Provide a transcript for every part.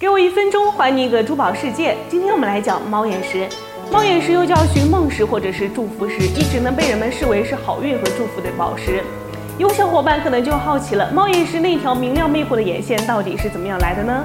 给我一分钟，还你一个珠宝世界。今天我们来讲猫眼石。猫眼石又叫寻梦石或者是祝福石，一直呢被人们视为是好运和祝福的宝石。有小伙伴可能就好奇了，猫眼石那条明亮魅惑的眼线到底是怎么样来的呢？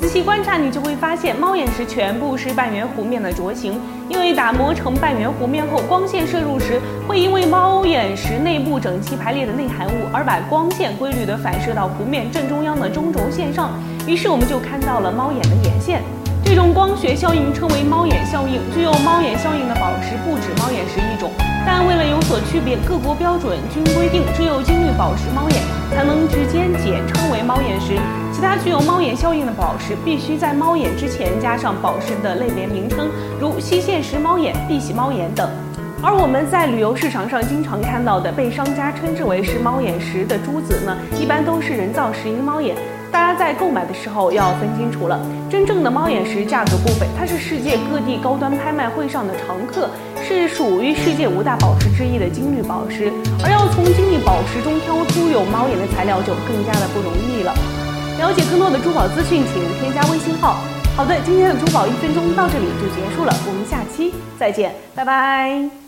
仔细观察，你就会发现猫眼石全部是半圆弧面的琢形。因为打磨成半圆弧面后，光线射入时会因为猫眼石内部整齐排列的内含物，而把光线规律地反射到弧面正中央的中轴线上。于是我们就看到了猫眼的眼线。这种光学效应称为猫眼效应。具有猫眼效应的宝石不止猫眼石一种，但为了有所区别，各国标准均规定，只有金绿宝石猫眼才能直接简称为猫眼石。其他具有猫眼效应的宝石，必须在猫眼之前加上宝石的类别名称，如西线石猫眼、碧玺猫眼等。而我们在旅游市场上经常看到的，被商家称之为是猫眼石的珠子呢，一般都是人造石英猫眼。大家在购买的时候要分清楚了，真正的猫眼石价格不菲，它是世界各地高端拍卖会上的常客，是属于世界五大宝石之一的金绿宝石。而要从金绿宝石中挑出有猫眼的材料，就更加的不容易了。了解更多的珠宝资讯，请添加微信号。好的，今天的珠宝一分钟到这里就结束了，我们下期再见，拜拜。